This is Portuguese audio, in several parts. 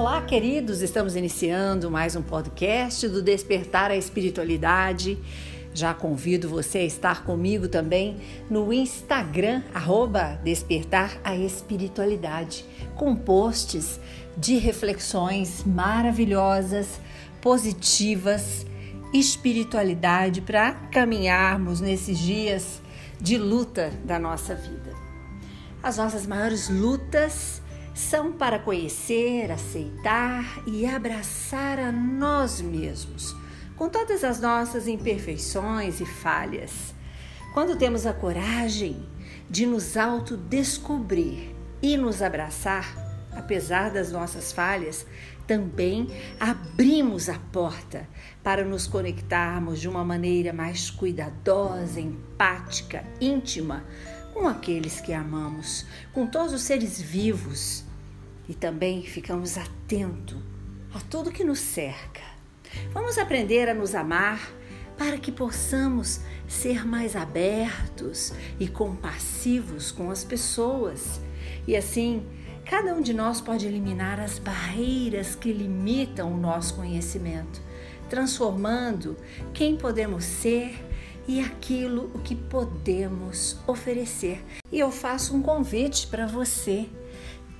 Olá, queridos! Estamos iniciando mais um podcast do Despertar a Espiritualidade. Já convido você a estar comigo também no Instagram, arroba Despertar a Espiritualidade, com posts de reflexões maravilhosas, positivas, espiritualidade para caminharmos nesses dias de luta da nossa vida. As nossas maiores lutas são para conhecer, aceitar e abraçar a nós mesmos, com todas as nossas imperfeições e falhas. Quando temos a coragem de nos autodescobrir e nos abraçar, apesar das nossas falhas, também abrimos a porta para nos conectarmos de uma maneira mais cuidadosa, empática, íntima com aqueles que amamos, com todos os seres vivos e também ficamos atentos a tudo que nos cerca. Vamos aprender a nos amar para que possamos ser mais abertos e compassivos com as pessoas. E assim, cada um de nós pode eliminar as barreiras que limitam o nosso conhecimento, transformando quem podemos ser e aquilo o que podemos oferecer. E eu faço um convite para você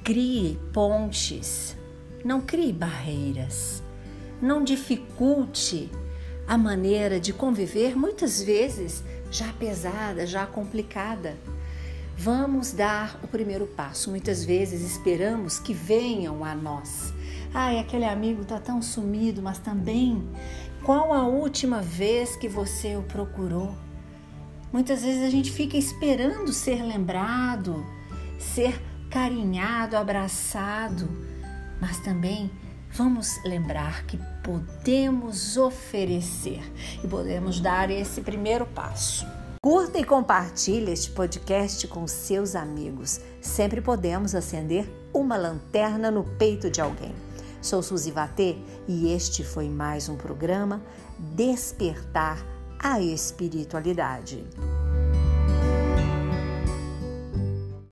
Crie pontes, não crie barreiras, não dificulte a maneira de conviver, muitas vezes já pesada, já complicada. Vamos dar o primeiro passo. Muitas vezes esperamos que venham a nós. Ai, aquele amigo está tão sumido, mas também qual a última vez que você o procurou? Muitas vezes a gente fica esperando ser lembrado, ser carinhado, abraçado, mas também vamos lembrar que podemos oferecer e podemos dar esse primeiro passo. Curta e compartilhe este podcast com seus amigos. Sempre podemos acender uma lanterna no peito de alguém. Sou Suzy Vatê e este foi mais um programa Despertar a Espiritualidade.